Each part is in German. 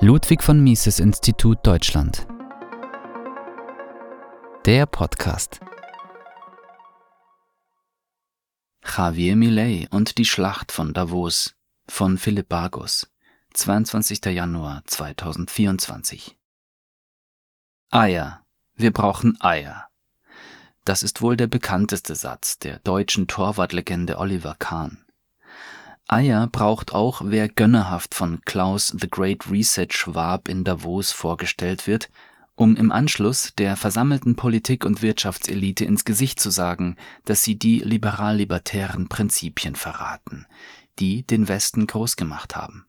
Ludwig von Mises Institut Deutschland. Der Podcast. Javier Millet und die Schlacht von Davos von Philipp Bargus, 22. Januar 2024. Eier. Wir brauchen Eier. Das ist wohl der bekannteste Satz der deutschen Torwartlegende Oliver Kahn. Eier braucht auch, wer gönnerhaft von Klaus The Great Reset Schwab in Davos vorgestellt wird, um im Anschluss der versammelten Politik- und Wirtschaftselite ins Gesicht zu sagen, dass sie die liberal-libertären Prinzipien verraten, die den Westen groß gemacht haben.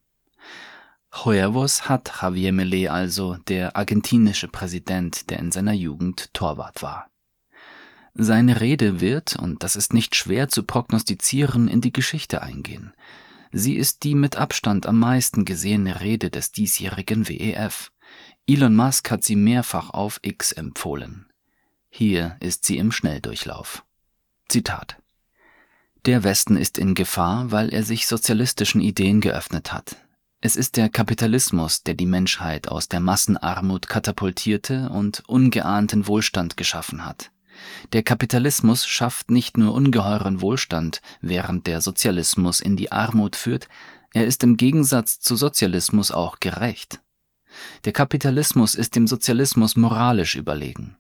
Huevos hat Javier Millet also, der argentinische Präsident, der in seiner Jugend Torwart war. Seine Rede wird, und das ist nicht schwer zu prognostizieren, in die Geschichte eingehen. Sie ist die mit Abstand am meisten gesehene Rede des diesjährigen WEF. Elon Musk hat sie mehrfach auf X empfohlen. Hier ist sie im Schnelldurchlauf. Zitat Der Westen ist in Gefahr, weil er sich sozialistischen Ideen geöffnet hat. Es ist der Kapitalismus, der die Menschheit aus der Massenarmut katapultierte und ungeahnten Wohlstand geschaffen hat. Der Kapitalismus schafft nicht nur ungeheuren Wohlstand, während der Sozialismus in die Armut führt, er ist im Gegensatz zu Sozialismus auch gerecht. Der Kapitalismus ist dem Sozialismus moralisch überlegen.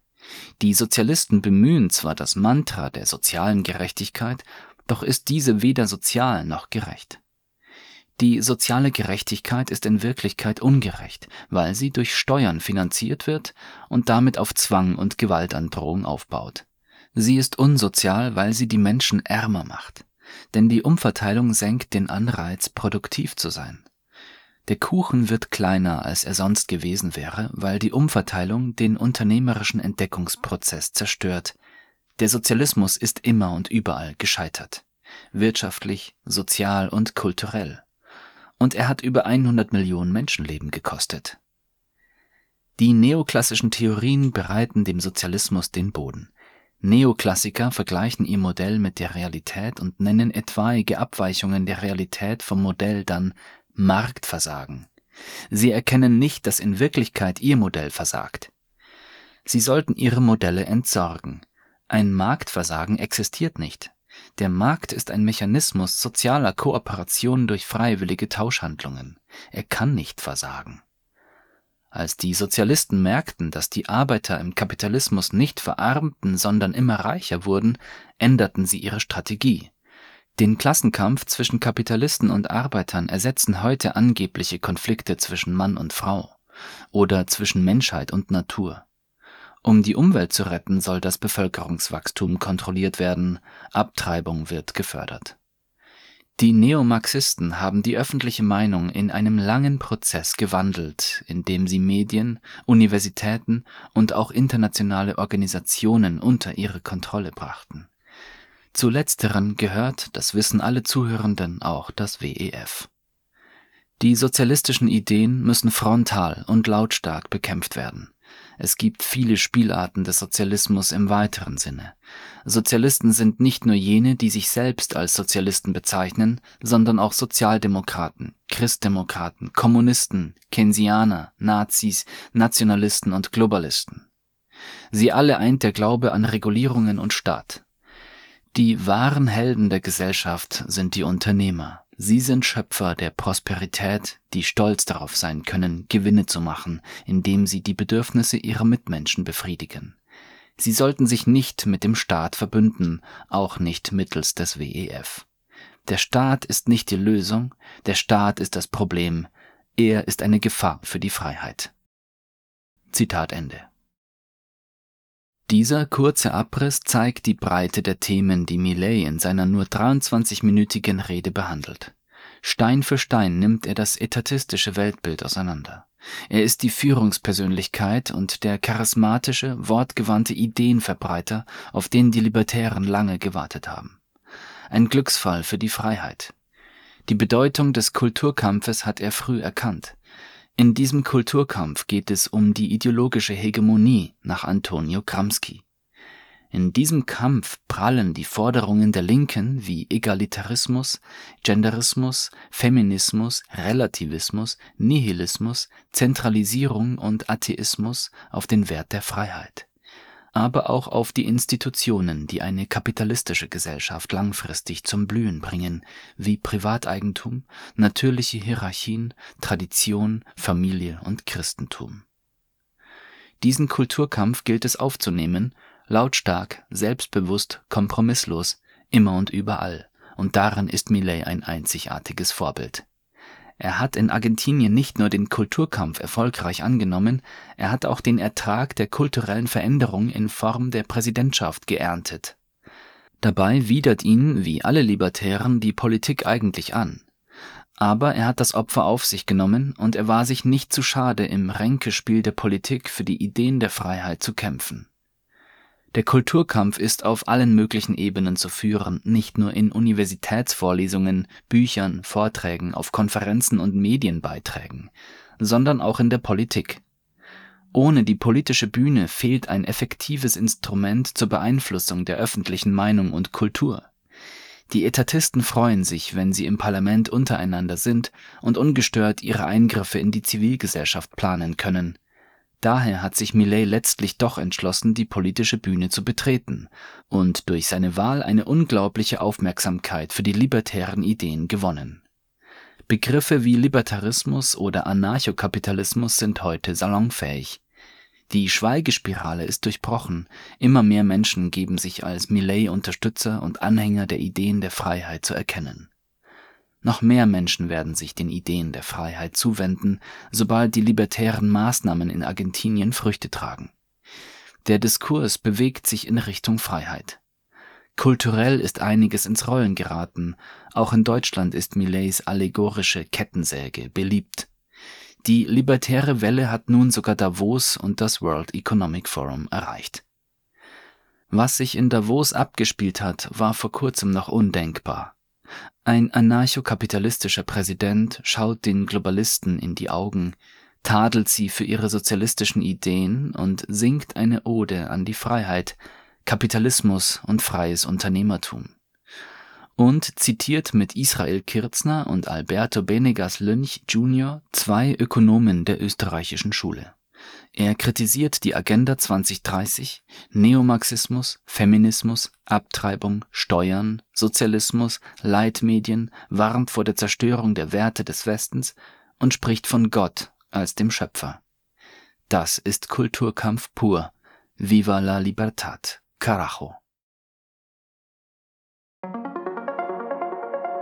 Die Sozialisten bemühen zwar das Mantra der sozialen Gerechtigkeit, doch ist diese weder sozial noch gerecht. Die soziale Gerechtigkeit ist in Wirklichkeit ungerecht, weil sie durch Steuern finanziert wird und damit auf Zwang und Gewaltandrohung aufbaut. Sie ist unsozial, weil sie die Menschen ärmer macht. Denn die Umverteilung senkt den Anreiz, produktiv zu sein. Der Kuchen wird kleiner, als er sonst gewesen wäre, weil die Umverteilung den unternehmerischen Entdeckungsprozess zerstört. Der Sozialismus ist immer und überall gescheitert. Wirtschaftlich, sozial und kulturell und er hat über 100 Millionen Menschenleben gekostet. Die neoklassischen Theorien bereiten dem Sozialismus den Boden. Neoklassiker vergleichen ihr Modell mit der Realität und nennen etwaige Abweichungen der Realität vom Modell dann Marktversagen. Sie erkennen nicht, dass in Wirklichkeit ihr Modell versagt. Sie sollten ihre Modelle entsorgen. Ein Marktversagen existiert nicht. Der Markt ist ein Mechanismus sozialer Kooperation durch freiwillige Tauschhandlungen. Er kann nicht versagen. Als die Sozialisten merkten, dass die Arbeiter im Kapitalismus nicht verarmten, sondern immer reicher wurden, änderten sie ihre Strategie. Den Klassenkampf zwischen Kapitalisten und Arbeitern ersetzen heute angebliche Konflikte zwischen Mann und Frau oder zwischen Menschheit und Natur. Um die Umwelt zu retten, soll das Bevölkerungswachstum kontrolliert werden, Abtreibung wird gefördert. Die Neomarxisten haben die öffentliche Meinung in einem langen Prozess gewandelt, indem sie Medien, Universitäten und auch internationale Organisationen unter ihre Kontrolle brachten. Zu letzteren gehört, das wissen alle Zuhörenden, auch das WEF. Die sozialistischen Ideen müssen frontal und lautstark bekämpft werden. Es gibt viele Spielarten des Sozialismus im weiteren Sinne. Sozialisten sind nicht nur jene, die sich selbst als Sozialisten bezeichnen, sondern auch Sozialdemokraten, Christdemokraten, Kommunisten, Keynesianer, Nazis, Nationalisten und Globalisten. Sie alle eint der Glaube an Regulierungen und Staat. Die wahren Helden der Gesellschaft sind die Unternehmer. Sie sind Schöpfer der Prosperität, die stolz darauf sein können, Gewinne zu machen, indem sie die Bedürfnisse ihrer Mitmenschen befriedigen. Sie sollten sich nicht mit dem Staat verbünden, auch nicht mittels des WEF. Der Staat ist nicht die Lösung, der Staat ist das Problem, er ist eine Gefahr für die Freiheit. Zitat Ende. Dieser kurze Abriss zeigt die Breite der Themen, die Millet in seiner nur 23-minütigen Rede behandelt. Stein für Stein nimmt er das etatistische Weltbild auseinander. Er ist die Führungspersönlichkeit und der charismatische, wortgewandte Ideenverbreiter, auf den die Libertären lange gewartet haben. Ein Glücksfall für die Freiheit. Die Bedeutung des Kulturkampfes hat er früh erkannt. In diesem Kulturkampf geht es um die ideologische Hegemonie nach Antonio Gramsci. In diesem Kampf prallen die Forderungen der Linken wie Egalitarismus, Genderismus, Feminismus, Relativismus, Nihilismus, Zentralisierung und Atheismus auf den Wert der Freiheit aber auch auf die Institutionen, die eine kapitalistische Gesellschaft langfristig zum Blühen bringen, wie Privateigentum, natürliche Hierarchien, Tradition, Familie und Christentum. Diesen Kulturkampf gilt es aufzunehmen, lautstark, selbstbewusst, kompromisslos, immer und überall, und darin ist Millet ein einzigartiges Vorbild er hat in Argentinien nicht nur den Kulturkampf erfolgreich angenommen, er hat auch den Ertrag der kulturellen Veränderung in Form der Präsidentschaft geerntet. Dabei widert ihn, wie alle Libertären, die Politik eigentlich an. Aber er hat das Opfer auf sich genommen und er war sich nicht zu schade, im Ränkespiel der Politik für die Ideen der Freiheit zu kämpfen der Kulturkampf ist auf allen möglichen Ebenen zu führen, nicht nur in Universitätsvorlesungen, Büchern, Vorträgen, auf Konferenzen und Medienbeiträgen, sondern auch in der Politik. Ohne die politische Bühne fehlt ein effektives Instrument zur Beeinflussung der öffentlichen Meinung und Kultur. Die Etatisten freuen sich, wenn sie im Parlament untereinander sind und ungestört ihre Eingriffe in die Zivilgesellschaft planen können Daher hat sich Millet letztlich doch entschlossen, die politische Bühne zu betreten und durch seine Wahl eine unglaubliche Aufmerksamkeit für die libertären Ideen gewonnen. Begriffe wie Libertarismus oder Anarchokapitalismus sind heute salonfähig. Die Schweigespirale ist durchbrochen, immer mehr Menschen geben sich als Millet-Unterstützer und Anhänger der Ideen der Freiheit zu erkennen noch mehr Menschen werden sich den Ideen der Freiheit zuwenden, sobald die libertären Maßnahmen in Argentinien Früchte tragen. Der Diskurs bewegt sich in Richtung Freiheit. Kulturell ist einiges ins Rollen geraten, auch in Deutschland ist Millets allegorische Kettensäge beliebt. Die libertäre Welle hat nun sogar Davos und das World Economic Forum erreicht. Was sich in Davos abgespielt hat, war vor kurzem noch undenkbar. Ein anarchokapitalistischer Präsident schaut den Globalisten in die Augen, tadelt sie für ihre sozialistischen Ideen und singt eine Ode an die Freiheit, Kapitalismus und freies Unternehmertum. Und zitiert mit Israel Kirzner und Alberto Benegas Lynch Jr. zwei Ökonomen der österreichischen Schule er kritisiert die Agenda 2030, Neomarxismus, Feminismus, Abtreibung, Steuern, Sozialismus, Leitmedien, warnt vor der Zerstörung der Werte des Westens und spricht von Gott als dem Schöpfer. Das ist Kulturkampf pur. Viva la libertad. Carajo.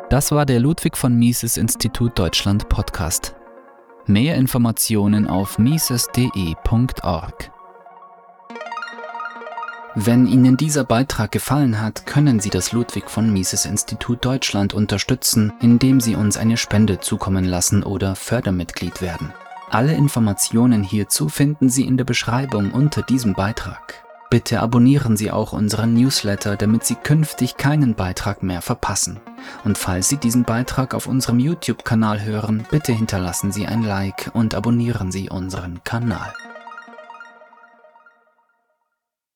Das war der Ludwig von Mises Institut Deutschland Podcast. Mehr Informationen auf mises.de.org. Wenn Ihnen dieser Beitrag gefallen hat, können Sie das Ludwig von Mises Institut Deutschland unterstützen, indem Sie uns eine Spende zukommen lassen oder Fördermitglied werden. Alle Informationen hierzu finden Sie in der Beschreibung unter diesem Beitrag. Bitte abonnieren Sie auch unseren Newsletter, damit Sie künftig keinen Beitrag mehr verpassen. Und falls Sie diesen Beitrag auf unserem YouTube-Kanal hören, bitte hinterlassen Sie ein Like und abonnieren Sie unseren Kanal.